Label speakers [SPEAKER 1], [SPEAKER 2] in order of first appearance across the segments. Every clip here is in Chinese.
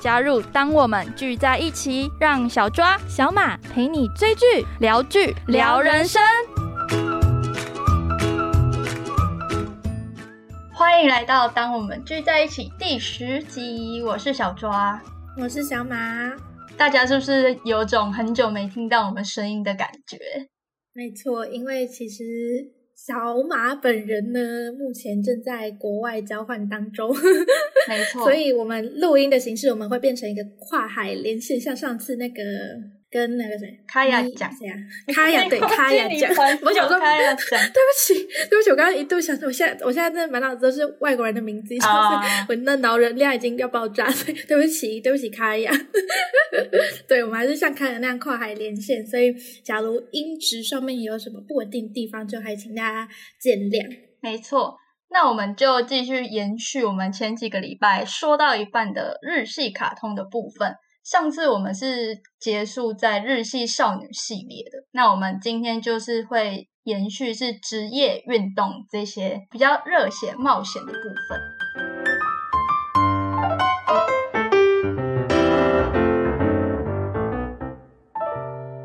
[SPEAKER 1] 加入当我们聚在一起，让小抓、小马陪你追剧、聊剧、聊人生。欢迎来到当我们聚在一起第十集，我是小抓，
[SPEAKER 2] 我是小马。
[SPEAKER 1] 大家是不是有种很久没听到我们声音的感觉？
[SPEAKER 2] 没错，因为其实小马本人呢，目前正在国外交换当中。
[SPEAKER 1] 没错，
[SPEAKER 2] 所以我们录音的形式，我们会变成一个跨海连线，像上次那个。跟那个谁，
[SPEAKER 1] 卡亚讲
[SPEAKER 2] 谁啊？卡亚对卡亚讲，我想说，
[SPEAKER 1] 卡亚讲，
[SPEAKER 2] 对不起，对不起，我刚刚一度想说，我现在我现在真的满脑子都是外国人的名字，就是我的脑容量已经要爆炸，所 以对不起，对不起，卡亚。对我们还是像卡亚那样跨海连线，所以假如音质上面有什么不稳定地方，就还请大家见谅。
[SPEAKER 1] 没错，那我们就继续延续我们前几个礼拜说到一半的日系卡通的部分。上次我们是结束在日系少女系列的，那我们今天就是会延续是职业运动这些比较热血冒险的部分。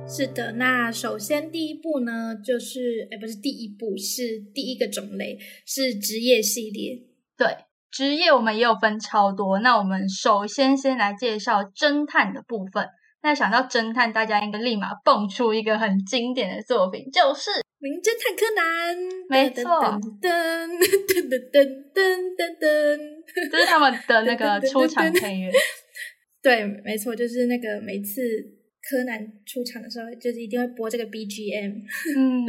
[SPEAKER 2] 是的，那首先第一步呢，就是哎，不是第一步，是第一个种类，是职业系列，
[SPEAKER 1] 对。职业我们也有分超多，那我们首先先来介绍侦探的部分。那想到侦探，大家应该立马蹦出一个很经典的作品，就是《
[SPEAKER 2] 名侦探柯南》。
[SPEAKER 1] 没错，噔噔噔噔噔噔噔，这 是他们的那个出场配乐。
[SPEAKER 2] 对，没错，就是那个每次柯南出场的时候，就是一定会播这个 BGM。
[SPEAKER 1] 嗯，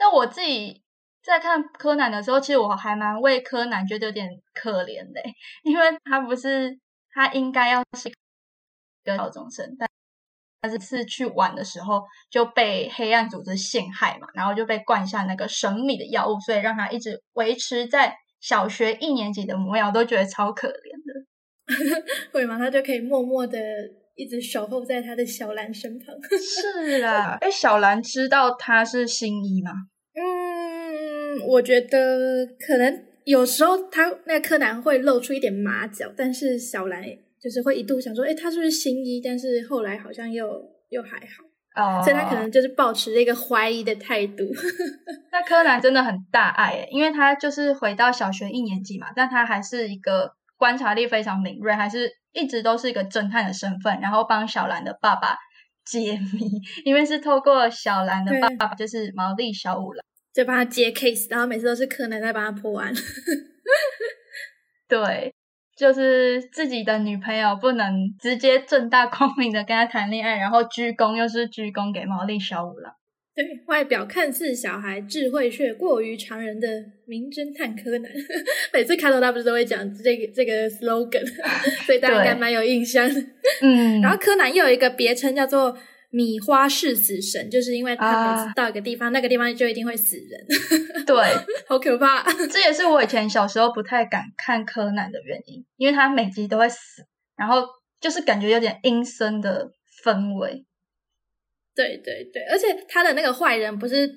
[SPEAKER 1] 那我自己。在看柯南的时候，其实我还蛮为柯南觉得有点可怜的，因为他不是他应该要是一个高中生，但但是次去玩的时候就被黑暗组织陷害嘛，然后就被灌下那个神秘的药物，所以让他一直维持在小学一年级的模样，我都觉得超可怜的。
[SPEAKER 2] 会吗？他就可以默默的一直守候在他的小兰身旁。
[SPEAKER 1] 是啊，哎，小兰知道他是新一吗？
[SPEAKER 2] 我觉得可能有时候他那个柯南会露出一点马脚，但是小兰就是会一度想说，哎，他是不是新一？但是后来好像又又还好，哦，所以他可能就是保持了一个怀疑的态度。
[SPEAKER 1] 那柯南真的很大爱，因为他就是回到小学一年级嘛，但他还是一个观察力非常敏锐，还是一直都是一个侦探的身份，然后帮小兰的爸爸解谜，因为是透过小兰的爸爸，就是毛利小五郎。
[SPEAKER 2] 就帮他接 case，然后每次都是柯南在帮他破案。
[SPEAKER 1] 对，就是自己的女朋友不能直接正大光明的跟他谈恋爱，然后鞠躬又是鞠躬给毛利小五郎。
[SPEAKER 2] 对外表看似小孩，智慧却过于常人的名侦探柯南，每次开头他不是都会讲这个这个 slogan，所以大家应该蛮有印象。嗯，然后柯南又有一个别称叫做。米花是死神，就是因为他每次到一个地方，那个地方就一定会死人。
[SPEAKER 1] 对，
[SPEAKER 2] 好可怕。
[SPEAKER 1] 这也是我以前小时候不太敢看柯南的原因，因为他每集都会死，然后就是感觉有点阴森的氛围。
[SPEAKER 2] 对对对，而且他的那个坏人不是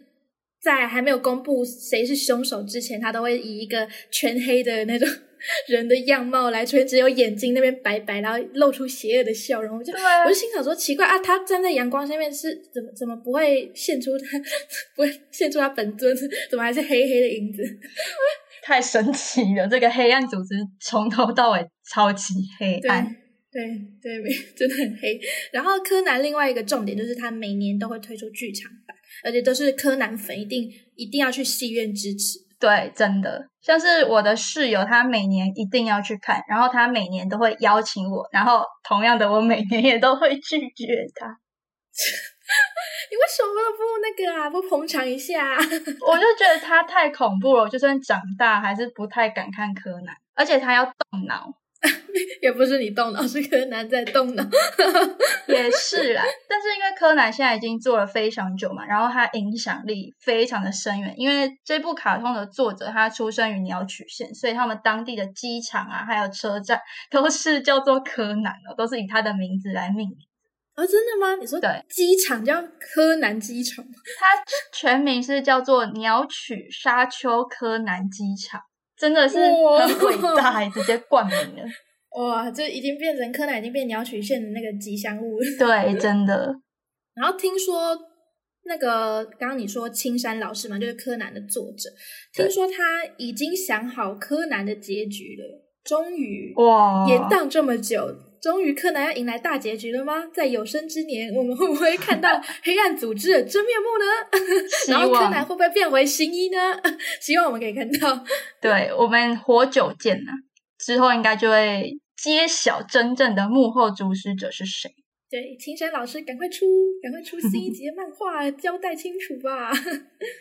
[SPEAKER 2] 在还没有公布谁是凶手之前，他都会以一个全黑的那种。人的样貌来，出现只有眼睛那边白白，然后露出邪恶的笑容。我就我就心想说，奇怪啊，他站在阳光下面是怎么怎么不会现出他不会现出他本尊，怎么还是黑黑的影子？
[SPEAKER 1] 太神奇了！这个黑暗组织从头到尾超级黑暗，
[SPEAKER 2] 对对对，真的很黑。然后柯南另外一个重点就是他每年都会推出剧场版，而且都是柯南粉一定一定要去戏院支持。
[SPEAKER 1] 对，真的，像是我的室友，他每年一定要去看，然后他每年都会邀请我，然后同样的，我每年也都会拒绝他。
[SPEAKER 2] 你为什么不那个啊？不捧场一下？
[SPEAKER 1] 我就觉得他太恐怖了，就算长大还是不太敢看柯南，而且他要动脑，
[SPEAKER 2] 也不是你动脑，是柯南在动脑。
[SPEAKER 1] 也是啦，但是因为柯南现在已经做了非常久嘛，然后他影响力非常的深远。因为这部卡通的作者他出生于鸟取县，所以他们当地的机场啊，还有车站都是叫做柯南哦，都是以他的名字来命名。
[SPEAKER 2] 啊，真的吗？你说
[SPEAKER 1] 对，
[SPEAKER 2] 机场叫柯南机场吗？
[SPEAKER 1] 它全名是叫做鸟取沙丘柯南机场，真的是
[SPEAKER 2] 哇
[SPEAKER 1] 很伟大，直接冠名了。
[SPEAKER 2] 哇，这已经变成柯南已经变鸟取县的那个吉祥物了。
[SPEAKER 1] 对，真的。
[SPEAKER 2] 然后听说那个刚刚你说青山老师嘛，就是柯南的作者，听说他已经想好柯南的结局了，终于
[SPEAKER 1] 哇
[SPEAKER 2] 延宕这么久，终于柯南要迎来大结局了吗？在有生之年，我们会不会看到黑暗组织的真面目呢？然后柯南会不会变回新一呢？希望我们可以看到。
[SPEAKER 1] 对我们活久见呐、之后应该就会揭晓真正的幕后主使者是谁。
[SPEAKER 2] 对，青山老师，赶快出，赶快出新一 集的漫画，交代清楚吧。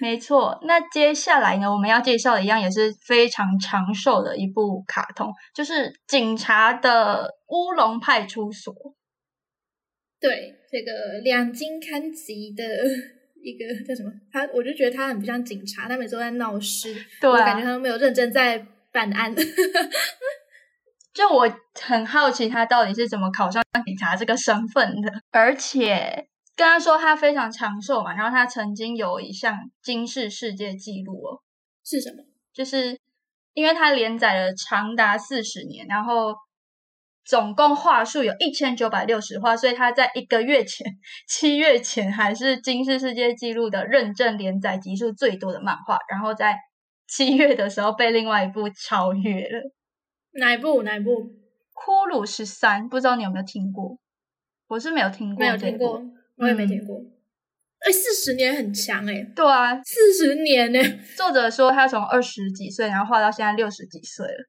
[SPEAKER 1] 没错，那接下来呢，我们要介绍的一样也是非常长寿的一部卡通，就是警察的乌龙派出所。
[SPEAKER 2] 对，这个两金刊集的 一个叫什么？他我就觉得他很不像警察，他每次都在闹事，
[SPEAKER 1] 对啊
[SPEAKER 2] 我感觉他都没有认真在办案。
[SPEAKER 1] 就我很好奇他到底是怎么考上警察这个身份的，而且跟他说他非常长寿嘛，然后他曾经有一项金氏世界纪录哦，
[SPEAKER 2] 是什么？
[SPEAKER 1] 就是因为他连载了长达四十年，然后总共话数有一千九百六十话，所以他在一个月前，七月前还是金氏世界纪录的认证连载集数最多的漫画，然后在七月的时候被另外一部超越了，《
[SPEAKER 2] 哪一部？哪一部？
[SPEAKER 1] 骷髅十三》，不知道你有没有听过？我是没有听过，
[SPEAKER 2] 没有听过，我也没听过。哎、四十年很强哎、
[SPEAKER 1] 对啊，
[SPEAKER 2] 四十年呢、
[SPEAKER 1] 作者说他从二十几岁，然后画到现在六十几岁了。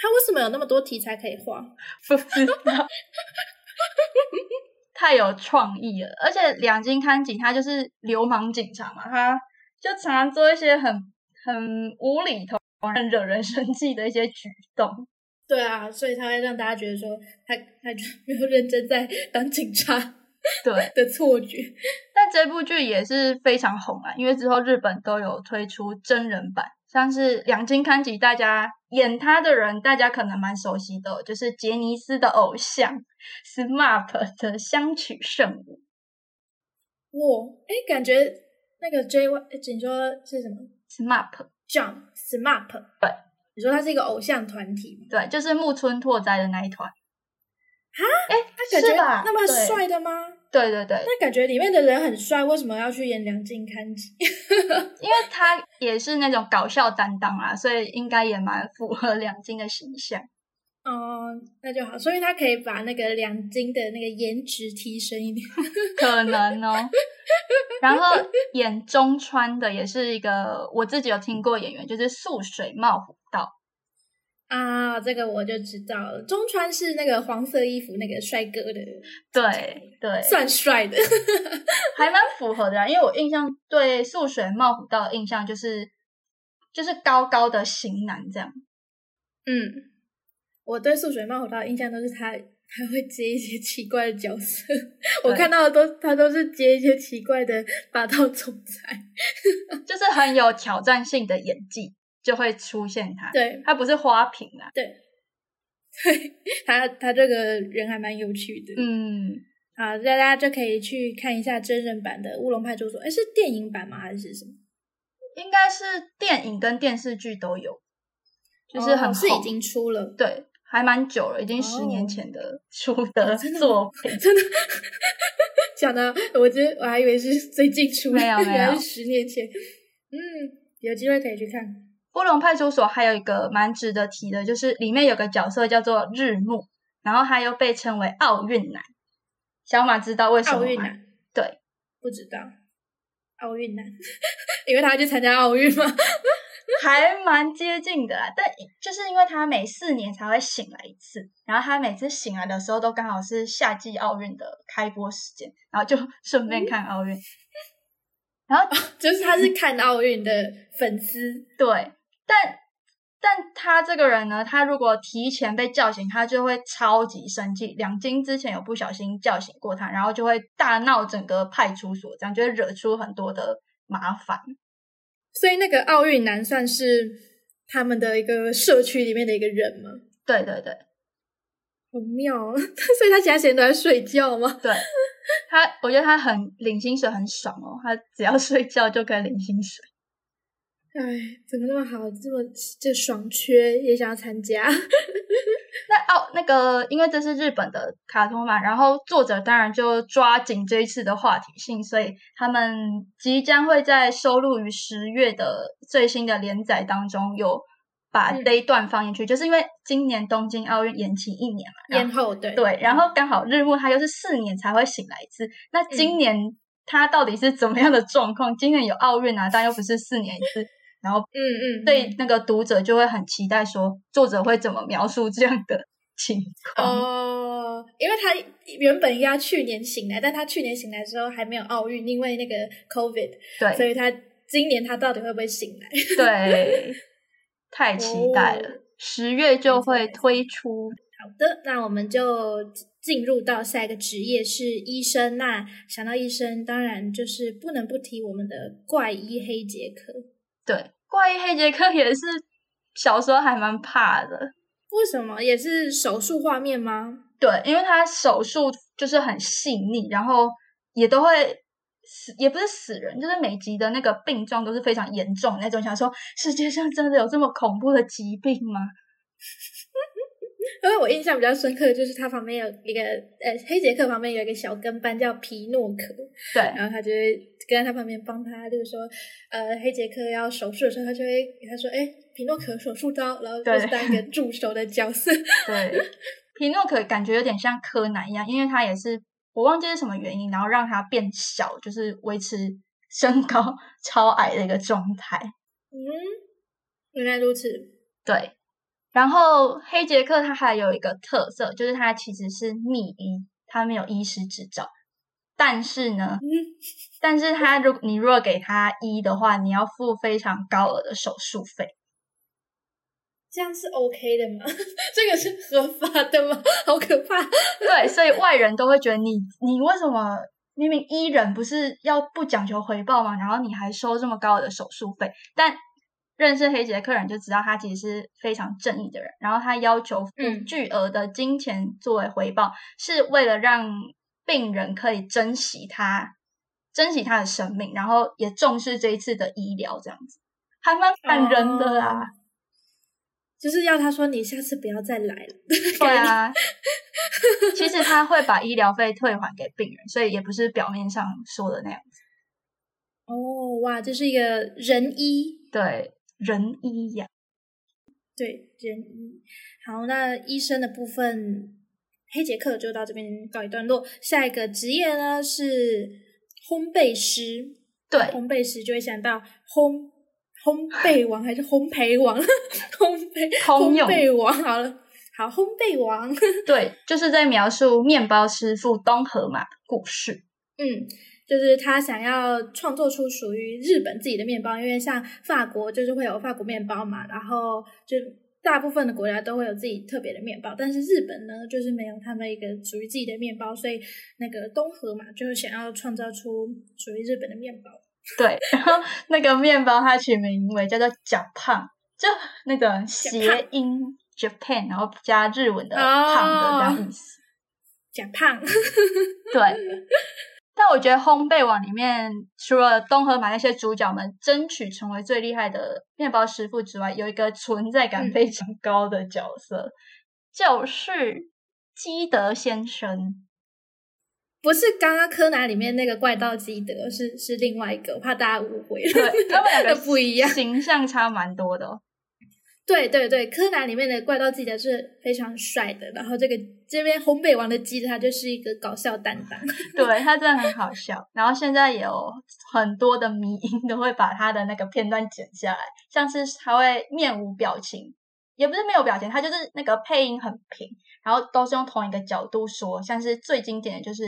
[SPEAKER 2] 他为什么有那么多题材可以画？
[SPEAKER 1] 不知道，太有创意了。而且两金看警他就是流氓警察嘛，他就常常做一些很很无厘头、很惹人生气的一些举动。
[SPEAKER 2] 对啊，所以他会让大家觉得说他他就 没有认真在当警察
[SPEAKER 1] 对，
[SPEAKER 2] 的错觉。
[SPEAKER 1] 但这部剧也是非常红啊，因为之后日本都有推出真人版，像是两金刊吉，大家演他的人，大家可能蛮熟悉的，就是杰尼斯的偶像 SMAP 的相取慎吾。
[SPEAKER 2] 哇，哎，感觉那个 J Y，诶你说是什么 SMAP？Jump SMAP。
[SPEAKER 1] 对，
[SPEAKER 2] 你说他是一个偶像团体吗？
[SPEAKER 1] 对，就是木村拓哉的那一团。啊哎，
[SPEAKER 2] 他感觉
[SPEAKER 1] 是
[SPEAKER 2] 那么帅的吗？
[SPEAKER 1] 对对对，
[SPEAKER 2] 那感觉里面的人很帅，为什么要去演梁静看吉？
[SPEAKER 1] 因为他也是那种搞笑担当啦，所以应该也蛮符合梁静的形象。
[SPEAKER 2] 哦，那就好，所以他可以把那个梁金的那个颜值提升一点。
[SPEAKER 1] 可能哦。然后演中川的也是一个我自己有听过演员，就是素水茂虎道。
[SPEAKER 2] 啊，这个我就知道了。中川是那个黄色衣服那个帅哥的，
[SPEAKER 1] 对对，
[SPEAKER 2] 算帅的。
[SPEAKER 1] 还蛮符合的啦。因为我印象对素水茂虎道的印象就是就是高高的型男这样。
[SPEAKER 2] 嗯，我对素水茂虎道的印象都是他他会接一些奇怪的角色，我看到的都他都是接一些奇怪的霸道总裁。
[SPEAKER 1] 就是很有挑战性的演技，就会出现他。
[SPEAKER 2] 对
[SPEAKER 1] 他不是花瓶啊。
[SPEAKER 2] 对，对他他这个人还蛮有趣的。
[SPEAKER 1] 嗯，
[SPEAKER 2] 好，大家就可以去看一下真人版的《乌龙派出所》。哎，是电影版吗？还是什么？
[SPEAKER 1] 应该是电影跟电视剧都有，就是很
[SPEAKER 2] 是已经出了。
[SPEAKER 1] 对，还蛮久了，已经十年
[SPEAKER 2] 哦
[SPEAKER 1] 前的出的作品。
[SPEAKER 2] 真的讲的，我觉得我还以为是最近出的，
[SPEAKER 1] 没有没有
[SPEAKER 2] 原来是十年前。嗯，有机会可以去看。
[SPEAKER 1] 乌龙派出所还有一个蛮值得提的，就是里面有个角色叫做日暮，然后他又被称为奥运男。小马知道为什么吗？
[SPEAKER 2] 奥运男
[SPEAKER 1] 对，
[SPEAKER 2] 不知道，奥运男，因为他去参加奥运吗。
[SPEAKER 1] 还蛮接近的啦，但就是因为他每四年才会醒来一次，然后他每次醒来的时候都刚好是夏季奥运的开播时间，然后就顺便看奥运。然后
[SPEAKER 2] 就是他是看奥运的粉丝，
[SPEAKER 1] 对，但但他这个人呢，他如果提前被叫醒，他就会超级生气。两金之前有不小心叫醒过他，然后就会大闹整个派出所，这样就会惹出很多的麻烦。
[SPEAKER 2] 所以那个奥运男算是他们的一个社区里面的一个人吗？
[SPEAKER 1] 对对对
[SPEAKER 2] 好妙啊！所以他其他时间都在睡觉吗？
[SPEAKER 1] 对，他我觉得他很领薪水很爽哦，他只要睡觉就可以领薪水。
[SPEAKER 2] 哎，怎么那么好，这么这爽缺也想要参加？
[SPEAKER 1] 那哦，那个，因为这是日本的卡通嘛，然后作者当然就抓紧这一次的话题性，所以他们即将会在收录于十月的最新的连载当中，有把
[SPEAKER 2] 嗯
[SPEAKER 1] 这一段放进去，就是因为今年东京奥运延期一年嘛，
[SPEAKER 2] 延后对
[SPEAKER 1] 对，然后刚好日暮他又是四年才会醒来一次，那今年他到底是怎么样的状况？今年有奥运啊，但又不是四年一次，然后
[SPEAKER 2] 嗯嗯，
[SPEAKER 1] 对那个读者就会很期待说作者会怎么描述这样的情况。
[SPEAKER 2] 哦，因为他原本应该去年醒来，但他去年醒来之后还没有奥运，因为那个 COVID，
[SPEAKER 1] 对所
[SPEAKER 2] 以他今年他到底会不会醒来？
[SPEAKER 1] 对，太期待了
[SPEAKER 2] 哦，
[SPEAKER 1] 十、月就会推出。
[SPEAKER 2] 好的，那我们就进入到下一个职业是医生。那想到医生，当然就是不能不提我们的怪医黑杰克。
[SPEAKER 1] 对，怪异黑杰克也是小时候还蛮怕的。
[SPEAKER 2] 为什么？也是手术画面吗？
[SPEAKER 1] 对，因为他手术就是很细腻，然后也都会死，也不是死人，就是每集的那个病状都是非常严重那种。想说世界上真的有这么恐怖的疾病吗？
[SPEAKER 2] 因为我印象比较深刻的就是他旁边有一个呃黑杰克旁边有一个小跟班叫皮诺可，
[SPEAKER 1] 对，
[SPEAKER 2] 然后他就会跟在他旁边帮他，就是说呃黑杰克要手术的时候，他就会给他说，哎，皮诺可手术刀，然后就是
[SPEAKER 1] 对
[SPEAKER 2] 当一个助手的角色。
[SPEAKER 1] 对，皮诺可感觉有点像柯南一样，因为他也是我忘记是什么原因，然后让他变小，就是维持身高 超矮的一个状态。
[SPEAKER 2] 嗯，原来如此。
[SPEAKER 1] 对，然后黑杰克他还有一个特色，就是他其实是秘医，他没有医师执照。但是呢，
[SPEAKER 2] 嗯
[SPEAKER 1] 但是他如你如果给他医的话，你要付非常高额的手术费。
[SPEAKER 2] 这样是 OK 的吗？这个是合法的吗？好可怕！
[SPEAKER 1] 对，所以外人都会觉得你你为什么明明医人不是要不讲求回报吗？然后你还收这么高的手术费？但认识黑姐的客人就知道他其实是非常正义的人，然后他要求巨额的金钱作为回报，是为了让病人可以珍惜他珍惜他的生命，然后也重视这一次的医疗，这样子还蛮感人的啦。
[SPEAKER 2] 哦就是要他说你下次不要再来了。
[SPEAKER 1] 对啊，其实他会把医疗费退还给病人，所以也不是表面上说的那样子。
[SPEAKER 2] 哦，哇，这是一个仁医，
[SPEAKER 1] 对，仁医呀，
[SPEAKER 2] 对仁医。好，那医生的部分，黑杰克就到这边告一段落。下一个职业呢是烘焙师，
[SPEAKER 1] 对
[SPEAKER 2] 烘焙师就会想到烘烘焙王还是烘焙王？烘焙烘焙王好了，好烘焙王。
[SPEAKER 1] 对，就是在描述面包师傅东河马的故事。
[SPEAKER 2] 嗯，就是他想要创作出属于日本自己的面包，因为像法国就是会有法国面包嘛，然后就大部分的国家都会有自己特别的面包，但是日本呢就是没有他们一个属于自己的面包，所以那个东河嘛就是想要创造出属于日本的面包。
[SPEAKER 1] 对，然后那个面包它取名为叫做“假胖”，就那个谐音 Japan，然后加日文的“胖”的这样意思。
[SPEAKER 2] 假胖，
[SPEAKER 1] 对，但我觉得烘焙网里面，除了东河马那些主角们争取成为最厉害的面包师傅之外，有一个存在感
[SPEAKER 2] 嗯
[SPEAKER 1] 非常高的角色，就是基德先生。
[SPEAKER 2] 不是刚刚柯南里面那个怪盗基德，是是另外一个，我怕大家误会了。
[SPEAKER 1] 对，他们两个
[SPEAKER 2] 不一样
[SPEAKER 1] 形象差蛮多的、哦。
[SPEAKER 2] 对对对，柯南里面的怪盗基德是非常帅的，然后这个这边烘焙王的基德他就是一个搞笑担当。
[SPEAKER 1] 对他真的很好笑，然后现在有很多的迷音都会把他的那个片段剪下来，像是他会面无表情，也不是没有表情，他就是那个配音很平，然后都是用同一个角度说，像是最经典的就是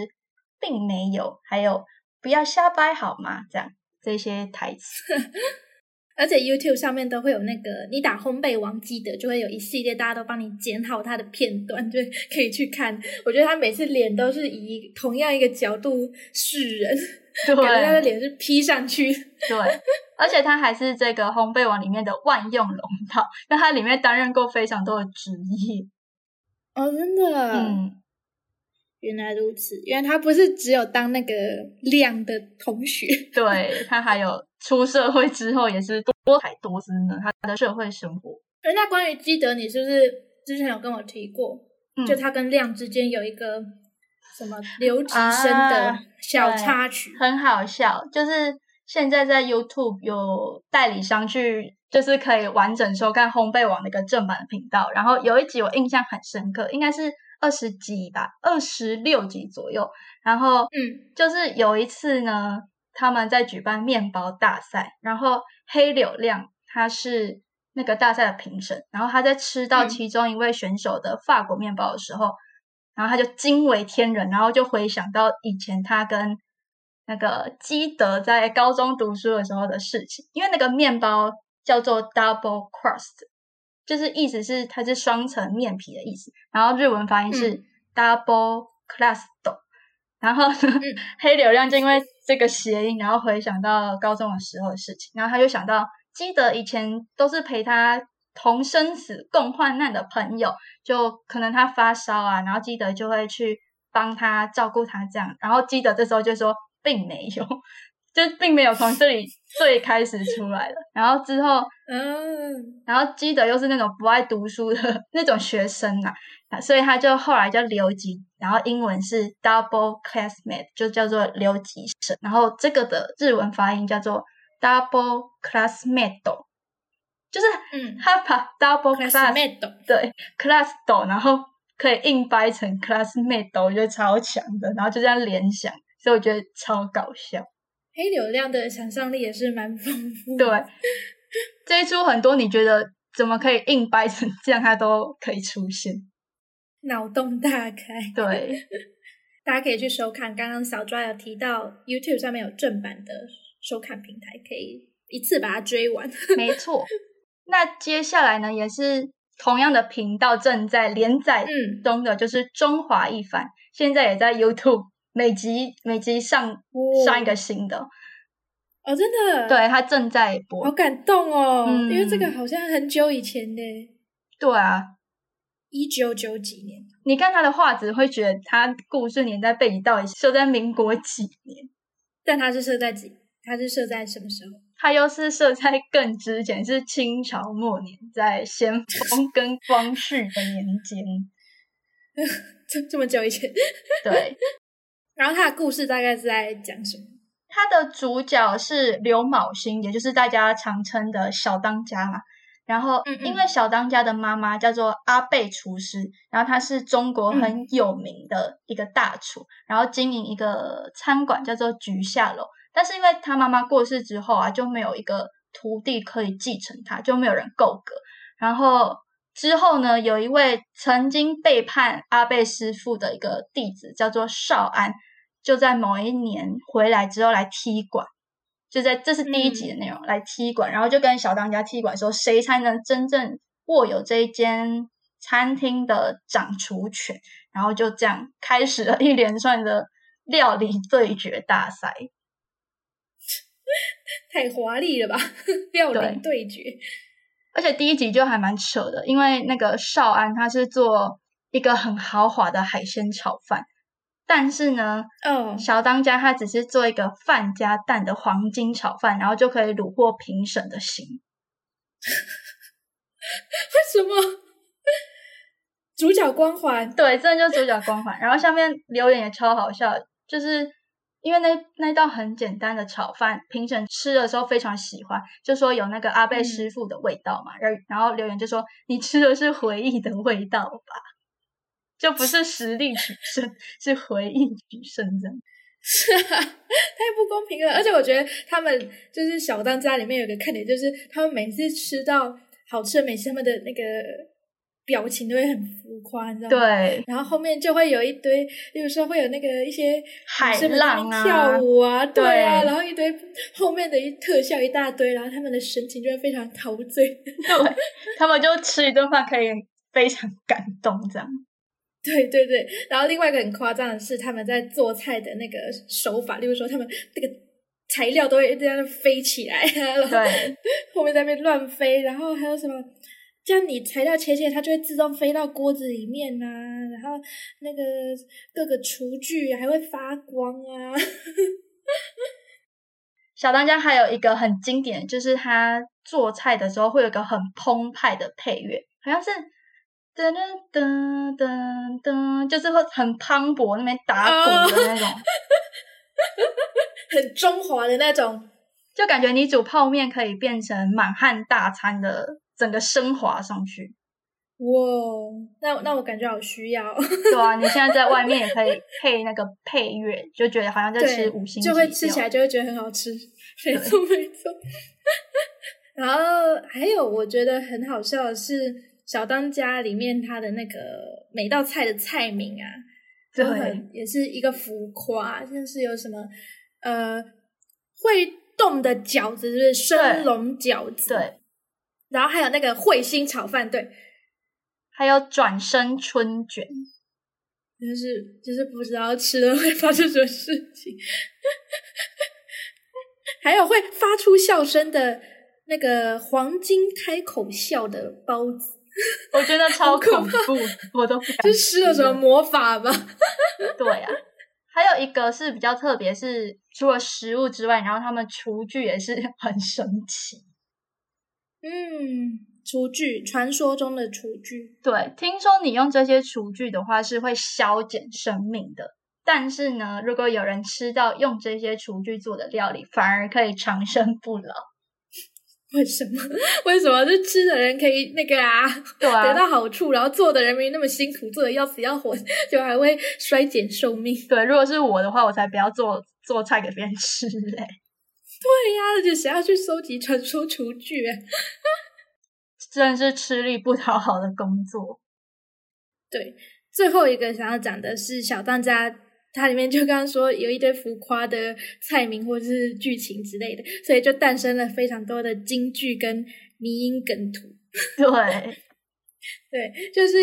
[SPEAKER 1] 并没有，还有不要瞎掰好吗？这样这些台词，
[SPEAKER 2] 而且 YouTube 上面都会有那个，你打烘焙王基德，就会有一系列大家都帮你剪好他的片段，就可以去看。我觉得他每次脸都是以同样一个角度示人，
[SPEAKER 1] 对
[SPEAKER 2] 感觉他的脸是 P 上去。
[SPEAKER 1] 对，而且他还是这个烘焙王里面的万用龙套，那他里面担任过非常多的职业。
[SPEAKER 2] 哦，真的，
[SPEAKER 1] 嗯，
[SPEAKER 2] 原来如此，原来他不是只有当那个亮的同学。
[SPEAKER 1] 对他还有出社会之后也是多才多姿呢，他的社会生活。
[SPEAKER 2] 而那关于基德，你是不是之前有跟我提过？
[SPEAKER 1] 嗯
[SPEAKER 2] 就他跟亮之间有一个什么留级生
[SPEAKER 1] 啊
[SPEAKER 2] 的小插曲。
[SPEAKER 1] 很好笑，就是现在在 YouTube 有代理商去，就是可以完整收看烘焙网的一个正版的频道。然后有一集我印象很深刻，应该是二十几吧，二十六集左右。然后
[SPEAKER 2] 嗯。
[SPEAKER 1] 就是有一次呢，他们在举办面包大赛，然后黑柳亮他是那个大赛的评审，然后他在吃到
[SPEAKER 2] 嗯。
[SPEAKER 1] 其中一位选手的法国面包的时候，然后他就惊为天人，然后就回想到以前他跟那个基德在高中读书的时候的事情，因为那个面包叫做 double crust，就是意思是它是双层面皮的意思，然后日文发音是
[SPEAKER 2] 嗯。
[SPEAKER 1] double crust，、然后呢，黑流量就因为这个谐音，然后回想到高中的时候的事情，然后他就想到基德以前都是陪他同生死共患难的朋友，就可能他发烧啊，然后基德就会去帮他照顾他这样，然后基德这时候就说并没有，就并没有从这里最开始出来的，然后之后
[SPEAKER 2] 嗯，
[SPEAKER 1] 然后基德又是那种不爱读书的那种学生呐、啊，所以他就后来就留级，然后英文是 double classmate，就叫做留级生。然后这个的日文发音叫做 double classmate，就是
[SPEAKER 2] 嗯
[SPEAKER 1] 他把 double class
[SPEAKER 2] classmate
[SPEAKER 1] 对 class 斗，然后可以硬掰成 classmate，我觉得超强的，然后就这样联想，所以我觉得超搞笑。
[SPEAKER 2] 黑流量的想象力也是蛮丰富。
[SPEAKER 1] 对，这一出很多你觉得怎么可以硬掰成这样，它都可以出现。
[SPEAKER 2] 脑洞大开。
[SPEAKER 1] 对，
[SPEAKER 2] 大家可以去收看。刚刚小抓有提到 YouTube 上面有正版的收看平台，可以一次把它追完。
[SPEAKER 1] 没错。那接下来呢，也是同样的频道正在连载
[SPEAKER 2] 嗯
[SPEAKER 1] 中的，就是《中华一番》，现在也在 YouTube 每集每集上
[SPEAKER 2] 哦
[SPEAKER 1] 上一个新的，
[SPEAKER 2] 哦，真的，，
[SPEAKER 1] 对，他正在播
[SPEAKER 2] 好。感动哦，
[SPEAKER 1] 嗯
[SPEAKER 2] 因为这个好像很久以前呢，
[SPEAKER 1] 对啊，
[SPEAKER 2] 一九九几年。
[SPEAKER 1] 你看他的画质，会觉得他故事年代背景到底设在民国几年？
[SPEAKER 2] 但他是设在几？他是设在什么时候？
[SPEAKER 1] 他又是设在更之前，是清朝末年，在咸丰 跟光绪的年间。
[SPEAKER 2] 这这么久以前。
[SPEAKER 1] 对，
[SPEAKER 2] 然后他的故事大概是在讲什么？
[SPEAKER 1] 他的主角是刘昴星，也就是大家常称的小当家嘛。然后因为小当家的妈妈叫做阿贝厨师，然后她是中国
[SPEAKER 2] 嗯
[SPEAKER 1] 很有名的一个大厨，然后经营一个餐馆叫做菊下楼。但是因为他妈妈过世之后啊，就没有一个徒弟可以继承他，就没有人够格。然后之后呢，有一位曾经背叛阿贝师傅的一个弟子，叫做少安，就在某一年回来之后来踢馆，就在这是第一集的内容，来踢馆，然后就跟小当家踢馆说，谁才能真正握有这一间餐厅的掌厨权，然后就这样开始了一连串的料理对决大赛。
[SPEAKER 2] 太华丽了吧！料理对决。
[SPEAKER 1] 而且第一集就还蛮扯的，因为那个少安他是做一个很豪华的海鲜炒饭，但是呢，
[SPEAKER 2] 嗯，
[SPEAKER 1] 小当家他只是做一个饭加蛋的黄金炒饭，然后就可以虏获评审的心。
[SPEAKER 2] 为什么？主角光环。
[SPEAKER 1] 对，真的就是主角光环。然后下面留言也超好笑，就是因为那那道很简单的炒饭，评审吃的时候非常喜欢，就说有那个阿贝
[SPEAKER 2] 嗯
[SPEAKER 1] 师傅的味道嘛。然、然后留言就说你吃的是回忆的味道吧，就不是实力取胜，是回忆取胜这样。
[SPEAKER 2] 是啊，太不公平了。而且我觉得他们就是小当家里面有个看点，就是他们每次吃到好吃的美食，他们的那个表情都会很浮夸，你知道吗？。
[SPEAKER 1] 对，
[SPEAKER 2] 然后后面就会有一堆，比如说会有那个一些
[SPEAKER 1] 海浪啊
[SPEAKER 2] 跳舞啊，对啊，
[SPEAKER 1] 对
[SPEAKER 2] 然后一堆后面的一特效一大堆，然后他们的神情就会非常陶醉。
[SPEAKER 1] 对，他们就吃一顿饭可以非常感动这样。
[SPEAKER 2] 对对对，然后另外一个很夸张的是，他们在做菜的那个手法，例如说他们那个材料都会在那飞起来，然后
[SPEAKER 1] 对，
[SPEAKER 2] 后面在那边乱飞，然后还有什么，这样你材料切切，它就会自动飞到锅子里面呐、然后那个各个厨具还会发光啊，
[SPEAKER 1] 小当家还有一个很经典，就是他做菜的时候会有一个很澎湃的配乐，好像是噔噔噔噔噔，就是会很磅礴，那边打鼓的那种，
[SPEAKER 2] 很中华的那种。
[SPEAKER 1] 就感觉你煮泡面可以变成满汉大餐的整个升华上去。
[SPEAKER 2] 哇，那那我感觉好需要，
[SPEAKER 1] 对啊，你现在在外面也可以配那个配乐，就觉得好像在吃五星，
[SPEAKER 2] 就会吃起来就会觉得很好吃，没错没错。然后还有我觉得很好笑的是，小当家里面它的那个每道菜的菜名啊，都
[SPEAKER 1] 对
[SPEAKER 2] 很也是一个浮夸，像是有什么呃会动的饺子，就是？生龙饺子，
[SPEAKER 1] 对，
[SPEAKER 2] 然后还有那个彗星炒饭，对，
[SPEAKER 1] 还有转身春卷，
[SPEAKER 2] 就是就是不知道吃了会发生什么事情，还有会发出笑声的那个黄金开口笑的包子，
[SPEAKER 1] 我觉得超恐怖，我都不敢
[SPEAKER 2] 是施了什么魔法吧？
[SPEAKER 1] 对啊，还有一个是比较特别，是除了食物之外，然后他们厨具也是很神奇。
[SPEAKER 2] 嗯，厨具，传说中的厨具，
[SPEAKER 1] 对，听说你用这些厨具的话是会消减生命的，但是呢，如果有人吃到用这些厨具做的料理，反而可以长生不老。
[SPEAKER 2] 为什么？为什么？就吃的人可以那个啊，
[SPEAKER 1] 对啊
[SPEAKER 2] 得到好处，然后做的人没那么辛苦，做的要死要活，就还会衰减寿命。
[SPEAKER 1] 对，如果是我的话，我才不要做做菜给别人吃嘞。
[SPEAKER 2] 对呀、而且谁要去收集传说厨具啊？
[SPEAKER 1] 真是吃力不讨好的工作。
[SPEAKER 2] 对，最后一个想要讲的是小当家，它里面就刚刚说有一堆浮夸的菜名或者是剧情之类的，所以就诞生了非常多的京剧跟迷因梗图。
[SPEAKER 1] 对，
[SPEAKER 2] 对，就是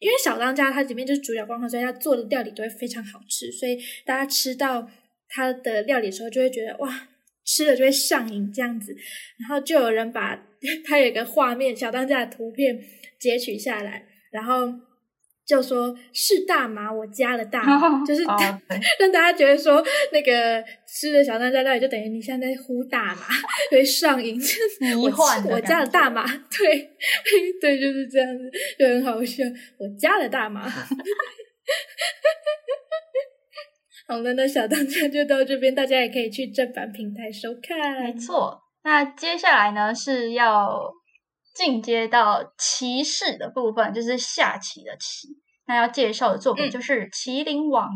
[SPEAKER 2] 因为小当家它里面就是主角光环，所以他做的料理都会非常好吃，所以大家吃到他的料理的时候，就会觉得哇，吃了就会上瘾这样子。然后就有人把 他有一个画面小当家的图片截取下来，然后就说是大麻，我加了大麻，就是 让大家觉得说，那个吃的小当家那里，就等于你现在在呼大麻，会上瘾。我
[SPEAKER 1] 幻
[SPEAKER 2] 我加了大麻，对 对，就是这样子，就很好笑。我加了大麻。好了，那小当家就到这边，大家也可以去正版平台收看。
[SPEAKER 1] 没，错。那接下来呢是要进阶到骑士的部分，就是下棋的棋。那要介绍的作品
[SPEAKER 2] 嗯
[SPEAKER 1] 就是《麒麟王》。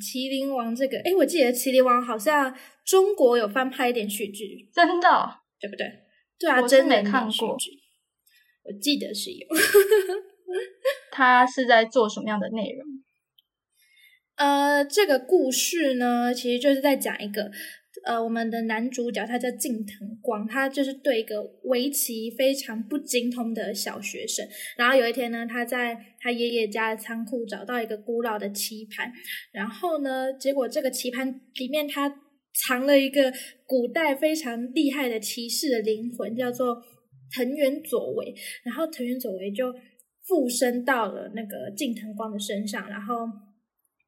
[SPEAKER 2] 麒麟王这个，哎，我记得麒麟王好像中国有翻拍一点续剧，
[SPEAKER 1] 真的哦
[SPEAKER 2] 对不对？对啊，真没
[SPEAKER 1] 看过
[SPEAKER 2] 我记得是有。
[SPEAKER 1] 他是在做什么样的内容？
[SPEAKER 2] 呃，这个故事呢，其实就是在讲一个呃，我们的男主角他叫近藤光，他就是对一个围棋非常不精通的小学生。然后有一天呢，他在他爷爷家的仓库找到一个古老的棋盘，然后呢，结果这个棋盘里面他藏了一个古代非常厉害的骑士的灵魂，叫做藤原左为。然后藤原左为就附身到了那个近藤光的身上，然后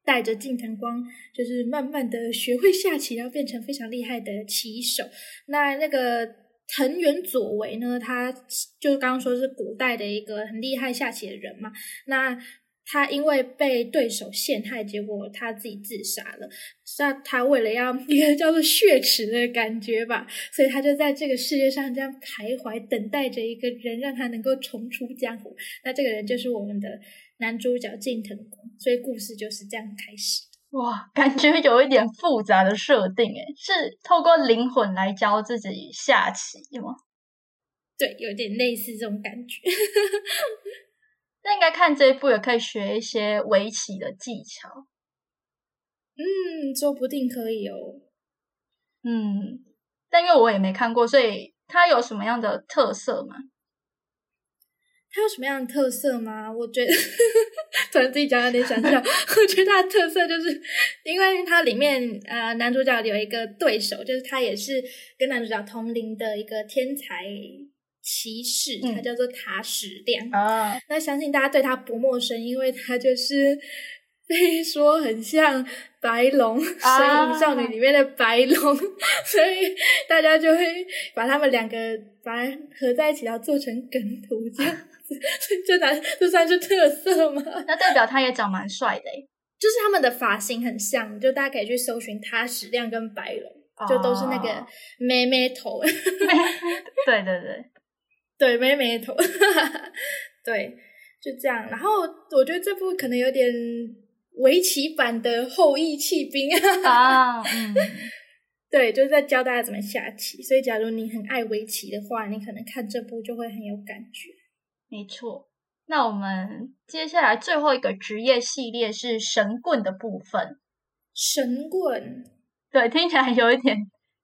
[SPEAKER 2] 带着近藤光，就是慢慢的学会下棋，然后变成非常厉害的棋手。那那个藤原左为呢，他就刚刚说是古代的一个很厉害下棋的人嘛，那。他因为被对手陷害，结果他自己自杀了。那他为了要一个叫做血耻的感觉吧，所以他就在这个世界上这样徘徊，等待着一个人让他能够重出江湖。那这个人就是我们的男主角近藤光，所以故事就是这样开始。
[SPEAKER 1] 哇，感觉有一点复杂的设定，诶，是透过灵魂来教自己下棋吗？
[SPEAKER 2] 对，有点类似这种感觉。
[SPEAKER 1] 那应该看这一部也可以学一些围棋的技巧。
[SPEAKER 2] 嗯，说不定可以哦。
[SPEAKER 1] 嗯，但因为我也没看过，所以它有什么样的特色吗？
[SPEAKER 2] 它有什么样的特色吗？我觉得 突然自己讲有点想笑。我觉得它的特色就是，因为它里面呃男主角有一个对手，就是他也是跟男主角同龄的一个天才骑士，他叫做塔矢亮
[SPEAKER 1] 啊。
[SPEAKER 2] 那相信大家对他不陌生，因为他就是被说很像白龙《神隐少女》里面的白龙，所以大家就会把他们两个把合在一起，然后做成梗图这样。这男这算是特色吗？
[SPEAKER 1] 那代表他也长蛮帅的
[SPEAKER 2] 就是他们的发型很像，就大家可以去搜寻他矢亮跟白龙，就都是那个妹妹头。
[SPEAKER 1] 对 对对，
[SPEAKER 2] 对妹妹头，对，就这样。然后我觉得这部可能有点围棋版的后羿弃兵
[SPEAKER 1] 啊，嗯，
[SPEAKER 2] 对，就是在教大家怎么下棋。所以假如你很爱围棋的话，你可能看这部就会很有感觉。
[SPEAKER 1] 没错，那我们接下来最后一个职业系列是神棍的部分。
[SPEAKER 2] 神棍，
[SPEAKER 1] 对，听起来有一点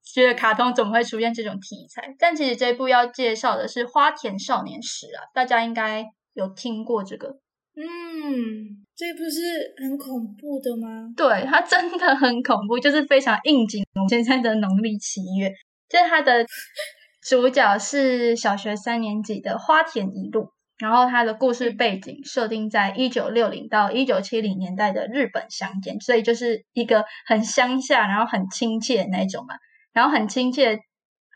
[SPEAKER 1] 觉得卡通怎么会出现这种题材？但其实这部要介绍的是《花田少年时》啊，大家应该有听过这个。
[SPEAKER 2] 嗯，这不是很恐怖的吗？
[SPEAKER 1] 对，它真的很恐怖，就是非常应景我们现在的农历七月，就是它的。主角是小学三年级的花田一路，然后他的故事背景设定在一九六零到一九七零年代的日本乡间，所以就是一个很乡下，然后很亲切的那种嘛。然后很亲切、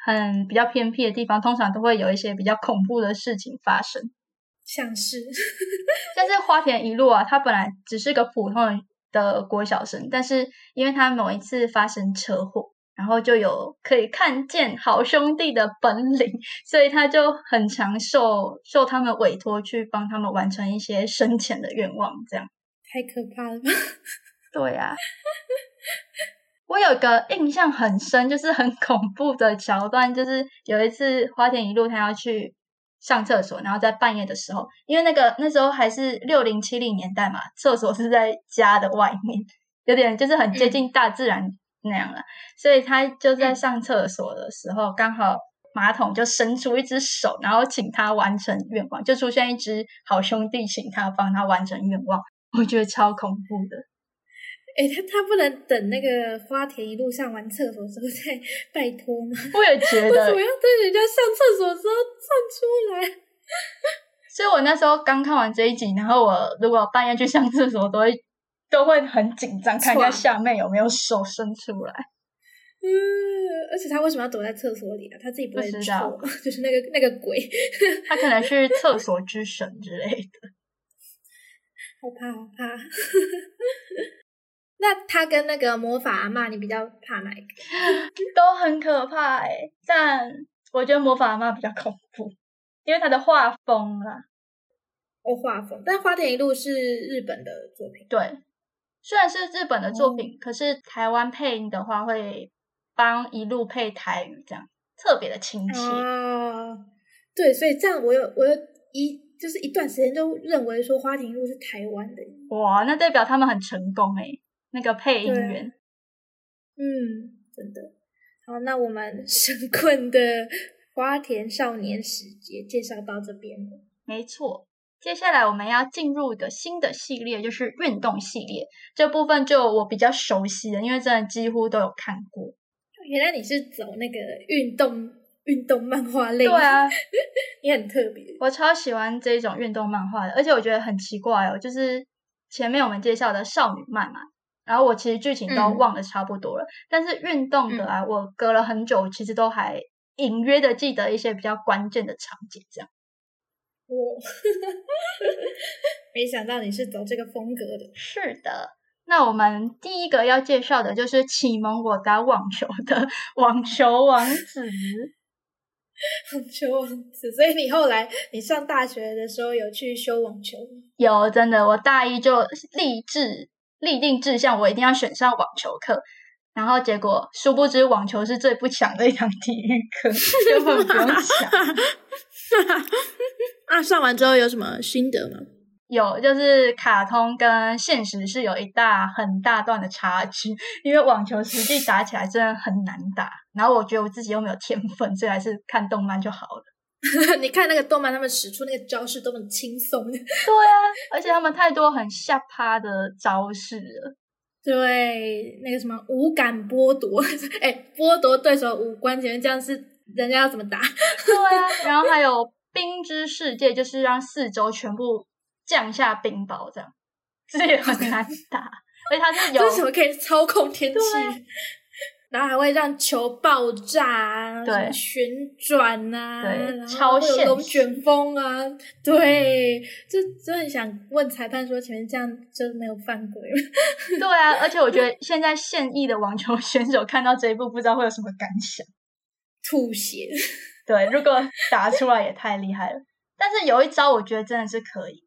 [SPEAKER 1] 很比较偏僻的地方，通常都会有一些比较恐怖的事情发生，
[SPEAKER 2] 像是，
[SPEAKER 1] 但是花田一路啊，他本来只是个普通的国小生，但是因为他某一次发生车祸。然后就有可以看见好兄弟的本领，所以他就很常受受他们委托去帮他们完成一些生前的愿望，这样
[SPEAKER 2] 太可怕了。
[SPEAKER 1] 对呀，我有个印象很深，就是很恐怖的桥段，就是有一次花田一路他要去上厕所，然后在半夜的时候，因为那个那时候还是六零七零年代嘛，厕所是在家的外面，有点就是很接近大自然。那样了，所以他就在上厕所的时候，刚好马桶就伸出一只手，然后请他完成愿望，就出现一只好兄弟，请他帮他完成愿望。我觉得超恐怖的。
[SPEAKER 2] 哎，他他不能等那个花田一路上完厕所之后再拜托吗？
[SPEAKER 1] 我也觉得，为
[SPEAKER 2] 什么要在人家上厕所时候站出来？
[SPEAKER 1] 所以我那时候刚看完这一集，然后我如果半夜去上厕所，都会。都会很紧张，看一下下面有没有手伸出来。
[SPEAKER 2] 嗯，而且他为什么要躲在厕所里啊？他自己不
[SPEAKER 1] 知道，
[SPEAKER 2] 就是那个那个鬼，
[SPEAKER 1] 他可能是厕所之神之类的。
[SPEAKER 2] 好怕，好怕。那他跟那个魔法阿妈，你比较怕哪一个？
[SPEAKER 1] 都很可怕哎，但我觉得魔法阿妈比较恐怖，因为他的画风啊。
[SPEAKER 2] 哦，画风，但花田一路是日本的作品，
[SPEAKER 1] 对。虽然是日本的作品，可是台湾配音的话会帮一路配台语，这样特别的亲切。
[SPEAKER 2] 啊，对，所以这样我有我有一就是一段时间都认为说花田路是台湾的。
[SPEAKER 1] 哇，那代表他们很成功哎，那个配音员。
[SPEAKER 2] 嗯，真的。好，那我们 神棍的花田少年时节介绍到这边了。
[SPEAKER 1] 没错。接下来我们要进入的新的系列就是运动系列，这部分就我比较熟悉的，因为真的几乎都有看过。
[SPEAKER 2] 原来你是走那个运动运动漫画类，
[SPEAKER 1] 对啊，
[SPEAKER 2] 你很特别。
[SPEAKER 1] 我超喜欢这种运动漫画的，而且我觉得很奇怪哦，就是前面我们介绍的少女漫嘛，然后我其实剧情都忘得差不多了，但是运动的啊，我隔了很久，其实都还隐约的记得一些比较关键的场景，这样。
[SPEAKER 2] 我 没想到你是走这个风格的。
[SPEAKER 1] 是的，那我们第一个要介绍的就是启蒙我打网球的 网球王子。
[SPEAKER 2] 网球王子，所以你后来你上大学的时候有去修网球吗？
[SPEAKER 1] 有，真的，我大一就立志立定志向，我一定要选上网球课。然后结果，殊不知网球是最不强的一堂体育课，根本不用想。
[SPEAKER 2] 啊，上完之后有什么心得吗？
[SPEAKER 1] 有，就是卡通跟现实是有一大很大段的差距，因为网球实际打起来真的很难打。然后我觉得我自己又没有天分，所以还是看动漫就好了。
[SPEAKER 2] 你看那个动漫，他们使出那个招式都很轻松。
[SPEAKER 1] 对啊，而且他们太多很下趴的招式了。
[SPEAKER 2] 对，那个什么五感剥夺，哎，剥夺对手五官，前面这样是人家要怎么打？
[SPEAKER 1] 对啊，然后还有冰之世界，就是让四周全部降下冰雹，这样这也很 难打。而且它是有
[SPEAKER 2] 什么可以操控天气？然后还会让球爆炸啊，旋转啊，
[SPEAKER 1] 对
[SPEAKER 2] 然后
[SPEAKER 1] 超
[SPEAKER 2] 会有龙卷风啊，对，就真的很想问裁判说，前面这样就没有犯规吗？
[SPEAKER 1] 对啊，而且我觉得现在现役的网球选手看到这一步，不知道会有什么感想。
[SPEAKER 2] 吐血，
[SPEAKER 1] 对，如果 打出来也太厉害了。但是有一招，我觉得真的是可以，